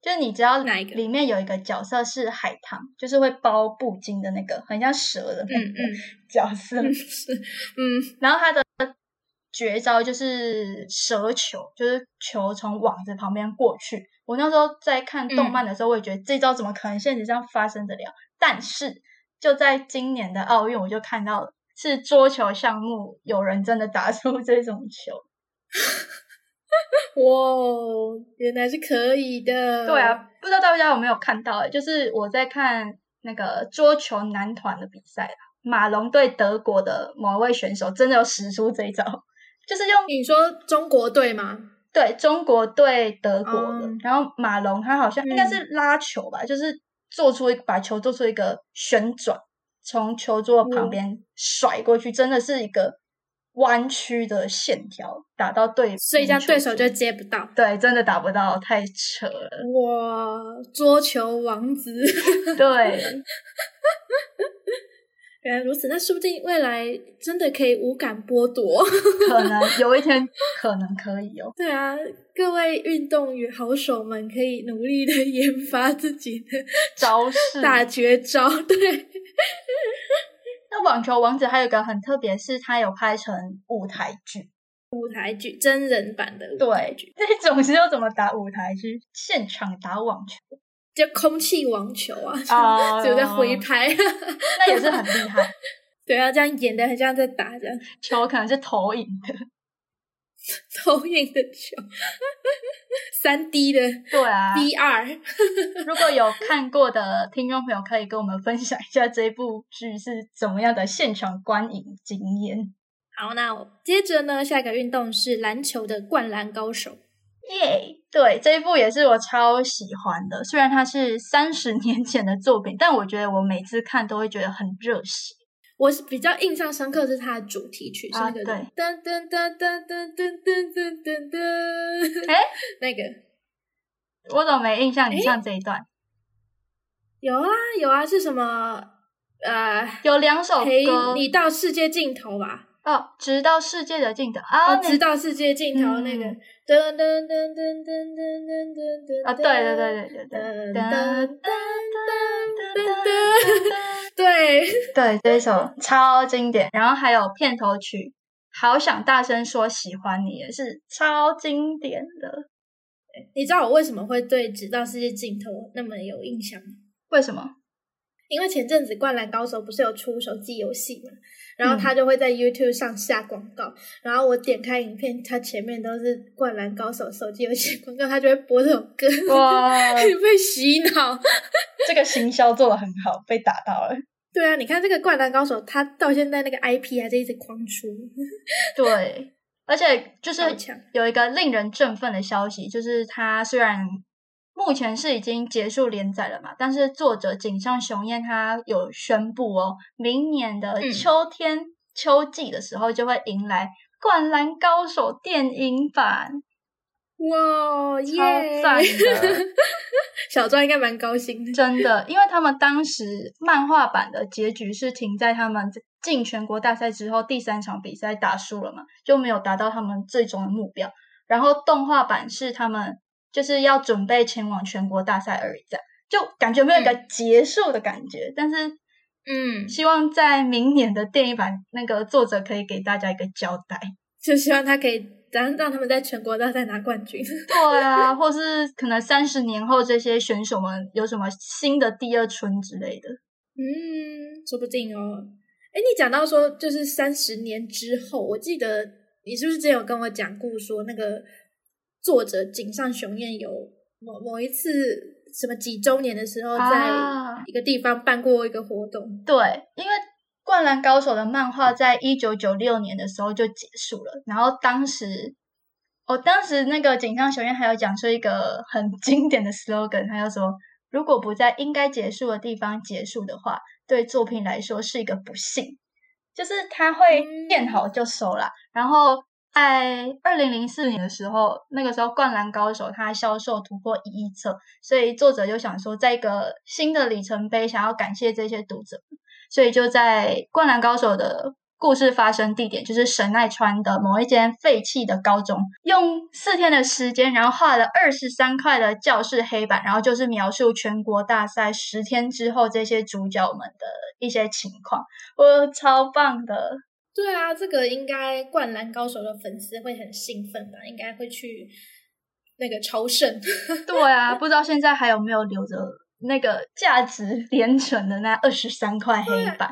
[SPEAKER 1] 就是你只要
[SPEAKER 2] 哪一个
[SPEAKER 1] 里面有一个角色是海棠，就是会包布巾的那个，很像蛇的那个 角色。
[SPEAKER 2] 是，嗯，
[SPEAKER 1] 然后他的绝招就是蛇球，就是球从网子旁边过去。我那时候在看动漫的时候，我也觉得这招怎么可能现实上发生得了？但是就在今年的奥运，我就看到是桌球项目有人真的打出 这种球。
[SPEAKER 2] 哇，原来是可以的。
[SPEAKER 1] 对啊，，不知道大家有没有看到、欸？就是我在看那个桌球男团的比赛啊，马龙对德国的某一位选手真的有使出这一招，就是用
[SPEAKER 2] 你说中国队吗？
[SPEAKER 1] 对中国对德国的，
[SPEAKER 2] 哦
[SPEAKER 1] 然后马龙他好像应该是拉球吧，就是做出一把球做出一个旋转，从球桌旁边甩过去，真的是一个弯曲的线条打到对，
[SPEAKER 2] 所以这样对手就接不到。
[SPEAKER 1] 对，真的打不到，太扯了。
[SPEAKER 2] 哇，桌球王子，
[SPEAKER 1] 对，
[SPEAKER 2] 原来如此，那说不定未来真的可以无感剥夺。
[SPEAKER 1] 可能有一天可能可以哦。
[SPEAKER 2] 对啊，各位运动员好手们可以努力的研发自己的
[SPEAKER 1] 招式
[SPEAKER 2] 大绝招。对，
[SPEAKER 1] 那网球王子还有一个很特别，是它有拍成舞台剧。
[SPEAKER 2] 舞台剧真人版的舞台
[SPEAKER 1] 对
[SPEAKER 2] 剧，，
[SPEAKER 1] 这种是要怎么打舞台剧？现场打网球，
[SPEAKER 2] 就空气网球啊，
[SPEAKER 1] 哦
[SPEAKER 2] 只有在挥拍。
[SPEAKER 1] 那也是很厉害。
[SPEAKER 2] 对啊，这样演的很像在打这样
[SPEAKER 1] 球可能是投影的，
[SPEAKER 2] 投影的球，三 D 的
[SPEAKER 1] 对啊。
[SPEAKER 2] VR。
[SPEAKER 1] 如果有看过的听众朋友，可以跟我们分享一下这部剧是怎么样的现场观影经验。
[SPEAKER 2] 好，那我接着呢，下一个运动是篮球的灌篮高手。
[SPEAKER 1] 耶、对，这一部也是我超喜欢的。虽然它是三十年前的作品，但我觉得我每次看都会觉得很热血。
[SPEAKER 2] 我是比较印象深刻是它的主题曲，是
[SPEAKER 1] 啊
[SPEAKER 2] 那个
[SPEAKER 1] 对
[SPEAKER 2] 噔噔噔噔噔噔噔噔噔噔，
[SPEAKER 1] 哎，
[SPEAKER 2] 那个
[SPEAKER 1] 我怎么没印象？你唱这一段
[SPEAKER 2] 有啊有啊，是什么？呃，
[SPEAKER 1] 有两首
[SPEAKER 2] 陪
[SPEAKER 1] 歌
[SPEAKER 2] 你到世界尽头吧。
[SPEAKER 1] 哦，直到世界的尽头啊，
[SPEAKER 2] 哦，直到世界尽头
[SPEAKER 1] 嗯
[SPEAKER 2] 那个噔噔噔噔噔噔噔噔噔
[SPEAKER 1] 啊，对对对对对对，
[SPEAKER 2] 噔
[SPEAKER 1] 噔
[SPEAKER 2] 噔噔
[SPEAKER 1] 噔
[SPEAKER 2] 噔 对，
[SPEAKER 1] 对，这一首超经典。然后还有片头曲《好想大声说喜欢你》也是超经典的。
[SPEAKER 2] 你知道我为什么会对直到世界尽头那么有印象吗？
[SPEAKER 1] 为什么？
[SPEAKER 2] 因为前阵子《灌篮高手》不是有出手机游戏嘛，然后
[SPEAKER 1] 嗯
[SPEAKER 2] 他就会在 YouTube 上下广告，然后我点开影片，他前面都是《灌篮高手》手机游戏广告，他就会播这首歌，
[SPEAKER 1] 哇，
[SPEAKER 2] 被洗脑。
[SPEAKER 1] 这个行销做的很好，被打到了。
[SPEAKER 2] 对啊，你看这个《灌篮高手》，他到现在那个 IP 还在一直狂出，
[SPEAKER 1] 对，而且就是有一个令人振奋的消息，就是他虽然目前是已经结束连载了嘛，但是作者井上雄彦他有宣布哦，明年的
[SPEAKER 2] 嗯
[SPEAKER 1] 秋天、秋季的时候就会迎来《灌篮高手》电影版，
[SPEAKER 2] 哇
[SPEAKER 1] 超
[SPEAKER 2] 耶！
[SPEAKER 1] 赞的。
[SPEAKER 2] 小庄应该蛮高兴的。
[SPEAKER 1] 真的，因为他们当时漫画版的结局是停在他们进全国大赛之后第三场比赛打输了嘛，就没有达到他们最终的目标。然后动画版是他们就是要准备前往全国大赛而已，这样就感觉没有一个结束的感觉。但是
[SPEAKER 2] 嗯，
[SPEAKER 1] 希望在明年的电影版，那个作者可以给大家一个交代。
[SPEAKER 2] 就希望他可以咱让他们在全国大赛拿冠军。
[SPEAKER 1] 对啊，或是可能三十年后这些选手们有什么新的第二春之类的。
[SPEAKER 2] 嗯，说不定哦。哎，你讲到说就是三十年之后，我记得你是不是之前有跟我讲过说那个作者井上雄彦有某某一次什么几周年的时候，在
[SPEAKER 1] 啊
[SPEAKER 2] 一个地方办过一个活动。
[SPEAKER 1] 对，因为《灌篮高手》的漫画在一九九六年的时候就结束了，然后当时，哦，当时那个井上雄彦还有讲出一个很经典的 slogan，他就说：“如果不在应该结束的地方结束的话，对作品来说是一个不幸。”就是他会
[SPEAKER 2] 嗯
[SPEAKER 1] 见好就收啦。然后在二零零四年的时候，那个时候《灌篮高手》它销售突破一亿册，所以作者就想说，在一个新的里程碑，想要感谢这些读者，所以就在《灌篮高手》的故事发生地点，就是神奈川的某一间废弃的高中，用四天的时间，然后画了二十三块的教室黑板，然后就是描述全国大赛十天之后这些主角们的一些情况，我超棒的。
[SPEAKER 2] 对啊，这个应该《灌篮高手》的粉丝会很兴奋吧？应该会去那个朝圣。
[SPEAKER 1] 对啊，不知道现在还有没有留着那个价值连城的那二十三块黑板？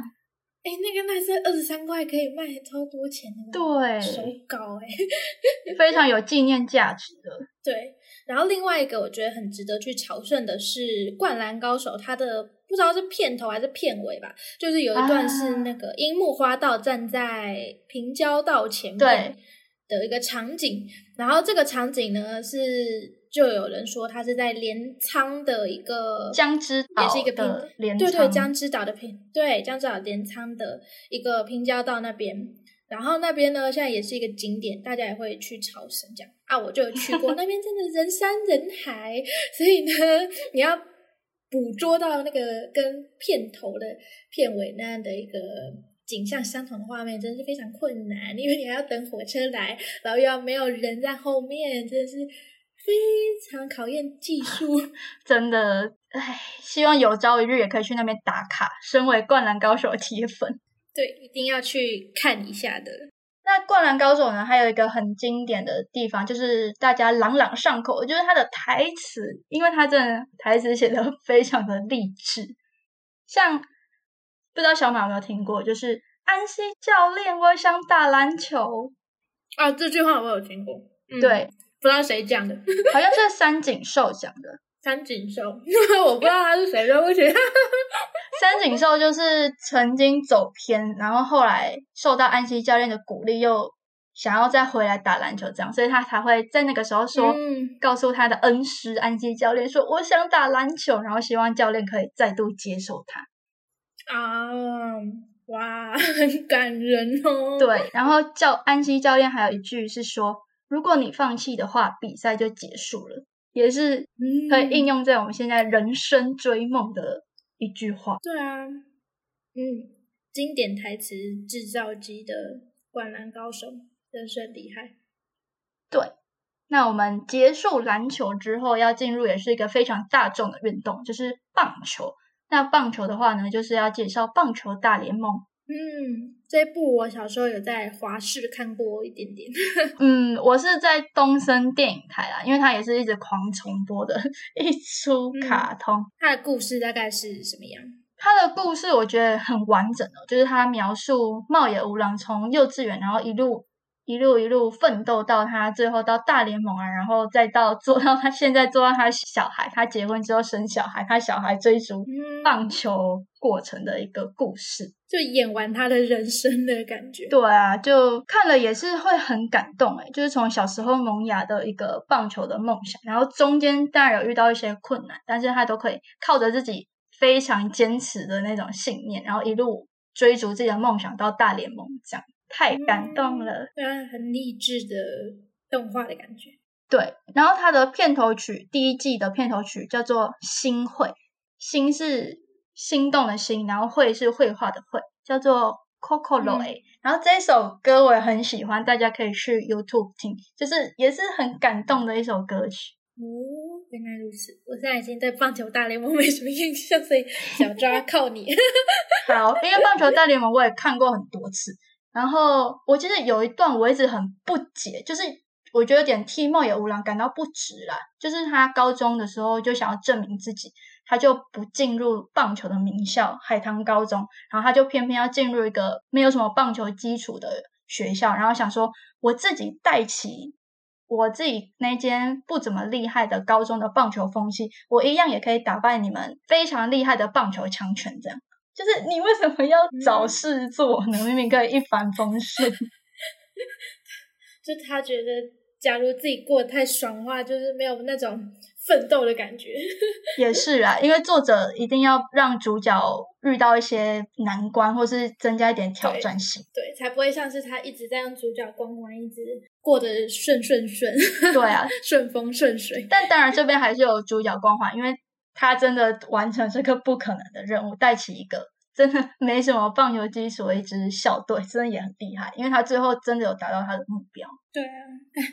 [SPEAKER 2] 哎，那个那是二十三块可以卖超多钱的，
[SPEAKER 1] 对，
[SPEAKER 2] 手稿哎、
[SPEAKER 1] 非常有纪念价值的。
[SPEAKER 2] 对，然后另外一个我觉得很值得去朝圣的是《灌篮高手》，它的不知道是片头还是片尾吧，就是有一段是那个樱木花道站在平交道前面的一个场景，然后这个场景呢是就有人说他是在镰仓的一个
[SPEAKER 1] 江之岛
[SPEAKER 2] 也是一个
[SPEAKER 1] 的
[SPEAKER 2] 平对对江之岛的平对江之岛镰仓的一个平交道那边。然后那边呢，现在也是一个景点，大家也会去朝圣这样啊。我就有去过，那边真的人山人海，所以呢，你要捕捉到那个跟片头的片尾那样的一个景象相同的画面，真的是非常困难，因为你还要等火车来，然后又要没有人在后面，真的是非常考验技术。
[SPEAKER 1] 真的，唉，希望有朝一日也可以去那边打卡。身为灌篮高手的铁粉，
[SPEAKER 2] 对，一定要去看一下的。
[SPEAKER 1] 那灌篮高手呢，还有一个很经典的地方，就是大家朗朗上口，就是他的台词，因为他真的台词写的非常的励志。像不知道小马有没有听过，就是安西教练，我想打篮球。
[SPEAKER 2] 啊，这句话我有听过，嗯
[SPEAKER 1] 对，
[SPEAKER 2] 不知道谁讲的，
[SPEAKER 1] 好像是三井寿讲的。
[SPEAKER 2] 三井寿，我不知道他是谁，对不起。
[SPEAKER 1] 三井寿就是曾经走偏，然后后来受到安西教练的鼓励，又想要再回来打篮球，这样，所以他才会在那个时候说，
[SPEAKER 2] 嗯
[SPEAKER 1] 告诉他的恩师安西教练说，我想打篮球，然后希望教练可以再度接受他。
[SPEAKER 2] 啊，哇，很感人哦。，
[SPEAKER 1] 对，然后教安西教练还有一句是说，如果你放弃的话，比赛就结束了，也是
[SPEAKER 2] 嗯
[SPEAKER 1] 可以应用在我们现在人生追梦的一句话。
[SPEAKER 2] 对啊，嗯，经典台词制造机的灌篮高手，真是很厉害。
[SPEAKER 1] 对，那我们结束篮球之后，要进入也是一个非常大众的运动，就是棒球。那棒球的话呢，就是要介绍棒球大联盟。
[SPEAKER 2] 嗯，这部我小时候有在华视看过一点点。
[SPEAKER 1] 嗯，我是在东森电影台啦，因为它也是一直狂重播的 一出卡通。
[SPEAKER 2] 它的故事大概是什么样？
[SPEAKER 1] 它的故事我觉得很完整哦，就是它描述茂野无郎从幼稚园，然后一路一路一路奋斗到他最后到大联盟啊，然后再到做到他现在做到他小孩，他结婚之后生小孩，他小孩追逐
[SPEAKER 2] 嗯，
[SPEAKER 1] 棒球过程的一个故事。
[SPEAKER 2] 就演完他的人生的感觉。
[SPEAKER 1] 对啊，就看了也是会很感动诶，就是从小时候萌芽的一个棒球的梦想，然后中间当然有遇到一些困难，但是他都可以靠着自己非常坚持的那种信念，然后一路追逐自己的梦想到大联盟，这样太感动了。
[SPEAKER 2] 对啊，很励志的动画的感觉。
[SPEAKER 1] 对，然后它的片头曲第一季的片头曲叫做《心绘》，心是心动的心，然后绘是绘画的绘，叫做 Coco
[SPEAKER 2] 嗯
[SPEAKER 1] a 然后这一首歌我也很喜欢，大家可以去 YouTube 听，就是也是很感动的一首歌曲。
[SPEAKER 2] 哦，原来如此。我现在已经对棒球大联盟没什么印象，所以小抓靠你。
[SPEAKER 1] 好，因为棒球大联盟我也看过很多次，然后我记得有一段我一直很不解，就是我觉得有点替梦野无郎感到不值啦。就是他高中的时候就想要证明自己，他就不进入棒球的名校海棠高中，然后他就偏偏要进入一个没有什么棒球基础的学校，然后想说我自己带起我自己那间不怎么厉害的高中的棒球风气，我一样也可以打败你们非常厉害的棒球强权。这样就是你为什么要找事做呢？明明可以一帆风顺。
[SPEAKER 2] 就他觉得，假如自己过得太爽的话，就是没有那种奋斗的感觉。
[SPEAKER 1] 也是啊，因为作者一定要让主角遇到一些难关，或是增加一点挑战性，
[SPEAKER 2] 对，才不会像是他一直在让主角光环，一直过得顺顺顺。
[SPEAKER 1] 对啊，
[SPEAKER 2] 顺风顺水。
[SPEAKER 1] 但当然这边还是有主角光环，因为他真的完成这个不可能的任务，带起一个。真的 没什么棒球基础的一支校队，真的也很厉害，因为他最后真的有达到他的目标。
[SPEAKER 2] 对啊，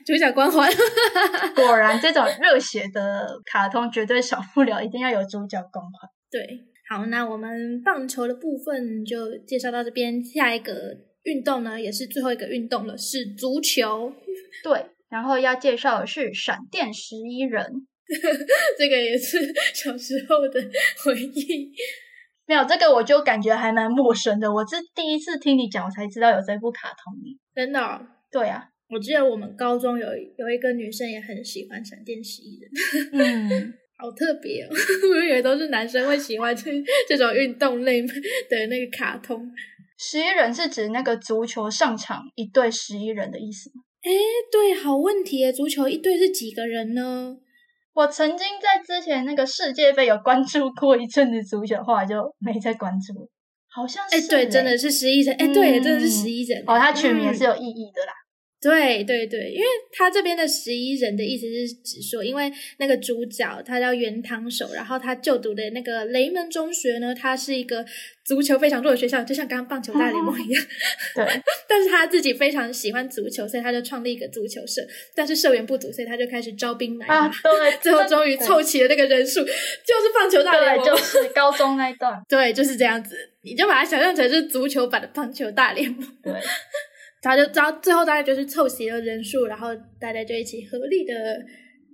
[SPEAKER 2] 主角光环，
[SPEAKER 1] 果然这种热血的卡通绝对少不了，一定要有主角光环。
[SPEAKER 2] 对，好，那我们棒球的部分就介绍到这边，下一个运动呢，也是最后一个运动了，是足球。
[SPEAKER 1] 对，然后要介绍的是闪电十一人，
[SPEAKER 2] 这个也是小时候的回忆。
[SPEAKER 1] 没有这个，我就感觉还蛮陌生的。我是第一次听你讲，我才知道有这部卡通。
[SPEAKER 2] 真的？
[SPEAKER 1] 对啊，
[SPEAKER 2] 我记得我们高中有有一个女生也很喜欢闪电十一
[SPEAKER 1] 人。嗯，
[SPEAKER 2] 好特别哦！我以为都是男生会喜欢这这种运动类的那个卡通。
[SPEAKER 1] 十一人是指那个足球上场一队十一人的意思吗？
[SPEAKER 2] 哎，对，好问题足球一队是几个人呢？
[SPEAKER 1] 我曾经在之前那个世界杯有关注过一阵子足球，后来就没再关注。好像是，
[SPEAKER 2] 哎，对，真的是十一人，哎，对，真的是十一人。
[SPEAKER 1] 哦，他取名是有意义的啦。
[SPEAKER 2] 对对对，因为他这边的十一人的意思是指说，因为那个主角他叫原汤守，然后他就读的那个雷门中学呢，它是一个足球非常弱的学校，就像刚刚棒球大联盟一样。
[SPEAKER 1] 对，
[SPEAKER 2] 但是他自己非常喜欢足球，所以他就创立一个足球社，但是社员不足，所以他就开始招兵买马。
[SPEAKER 1] 对，
[SPEAKER 2] 最后终于凑齐了那个人数，就是棒球大联盟，
[SPEAKER 1] 就是高中那一段。
[SPEAKER 2] 对，就是这样子，你就把它想象成是足球版的棒球大联盟。
[SPEAKER 1] 对。
[SPEAKER 2] 他就，然后最后大家就是凑齐了人数，然后大家就一起合力的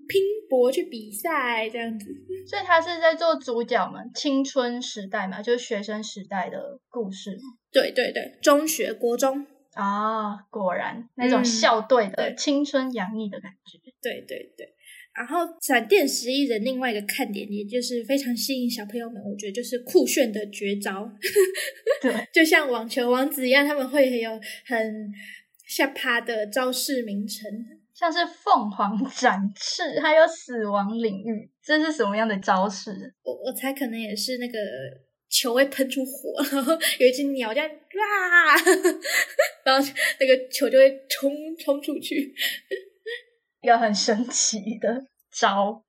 [SPEAKER 2] 拼搏去比赛，这样子。
[SPEAKER 1] 所以他是在做主角嘛，青春时代嘛，就是学生时代的故事。
[SPEAKER 2] 对对对，中学、国中
[SPEAKER 1] 啊，果然那种校队的青春洋溢的感觉。
[SPEAKER 2] 对对对。然后闪电十一人另外一个看点，也就是非常吸引小朋友们，我觉得就是酷炫的绝招，
[SPEAKER 1] 对，
[SPEAKER 2] 就像网球王子一样，他们会有很下趴的招式名称，
[SPEAKER 1] 像是凤凰展翅，还有死亡领域，这是什么样的招式？
[SPEAKER 2] 我我猜可能也是那个球会喷出火，然后有一只鸟这样哇，然后那个球就会冲冲出去。
[SPEAKER 1] 一个很神奇的招，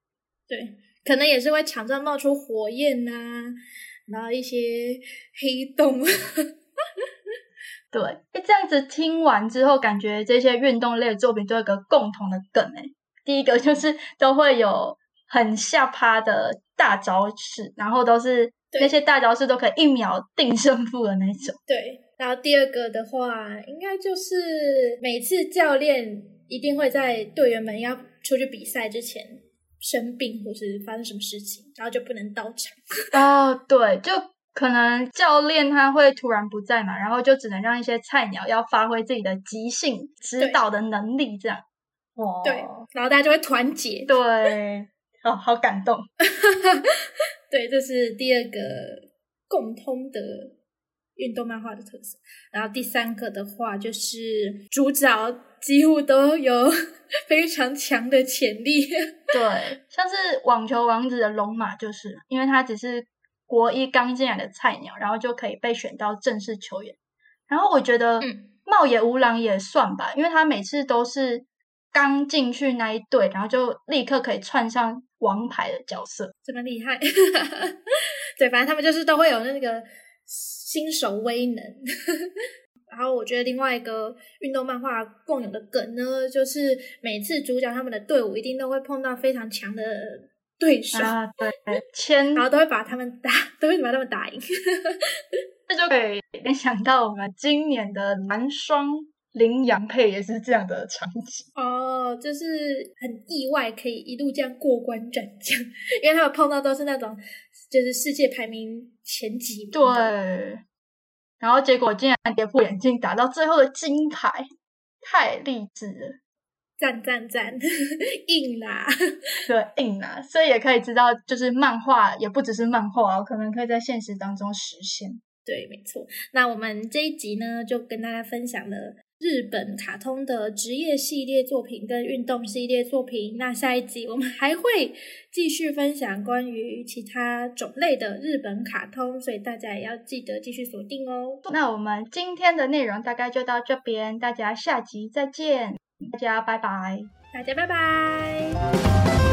[SPEAKER 2] 对，可能也是会抢着冒出火焰呐，然后一些黑洞。
[SPEAKER 1] 对，哎，这样子听完之后，感觉这些运动类的作品都有个共同的梗哎，第一个就是 都会有很下趴的大招式，然后都是那些大招式都可以一秒定胜负的那种。
[SPEAKER 2] 对，然后第二个的话，应该就是每次教练。一定会在队员们要出去比赛之前生病，或是发生什么事情，然后就不能到场。
[SPEAKER 1] 哦，对，就可能教练他会突然不在嘛，然后就只能让一些菜鸟要发挥自己的即兴指导的能力，这样。
[SPEAKER 2] 哦，对，然后大家就会团结。
[SPEAKER 1] 对，哦，好感动。
[SPEAKER 2] 对，这是第二个共通的。运动漫画的特色，然后第三个的话就是主角几乎都有 非常强的潜力，
[SPEAKER 1] 对，像是网球王子的龙马，就是因为他只是国一刚进来的菜鸟，然后就可以被选到正式球员。然后我觉得茂野无郎也算吧，因为他每次都是刚进去那一队，然后就立刻可以串上王牌的角色，
[SPEAKER 2] 这么厉害。对，反正他们就是都会有那个。新手威能，然后我觉得另外一个运动漫画共有的梗呢，就是每次主角他们的队伍一定都会碰到非常强的对手，
[SPEAKER 1] 对，签，
[SPEAKER 2] 然后都会把他们打，都会把他们打赢，
[SPEAKER 1] 这就可以联想到我们今年的男双羚羊配也是这样的场景。
[SPEAKER 2] 哦，就是很意外可以一路这样过关斩将，因为他们碰到都是那种就是世界排名前几名
[SPEAKER 1] 对
[SPEAKER 2] 的，，
[SPEAKER 1] 然后结果竟然跌破眼镜，打到最后的金牌，太励志了。
[SPEAKER 2] 赞赞赞，硬啦！
[SPEAKER 1] 对，硬啦，所以也可以知道，就是漫画也不只是漫画哦，可能可以在现实当中实现。
[SPEAKER 2] 对，没错。那我们这一集呢，就跟大家分享了日本卡通的职业系列作品跟运动系列作品。那下一集我们还会继续分享关于其他种类的日本卡通，所以大家也要记得继续锁定哦。
[SPEAKER 1] 那我们今天的内容大概就到这边，大家下集再见，大家拜拜。
[SPEAKER 2] 大家拜拜。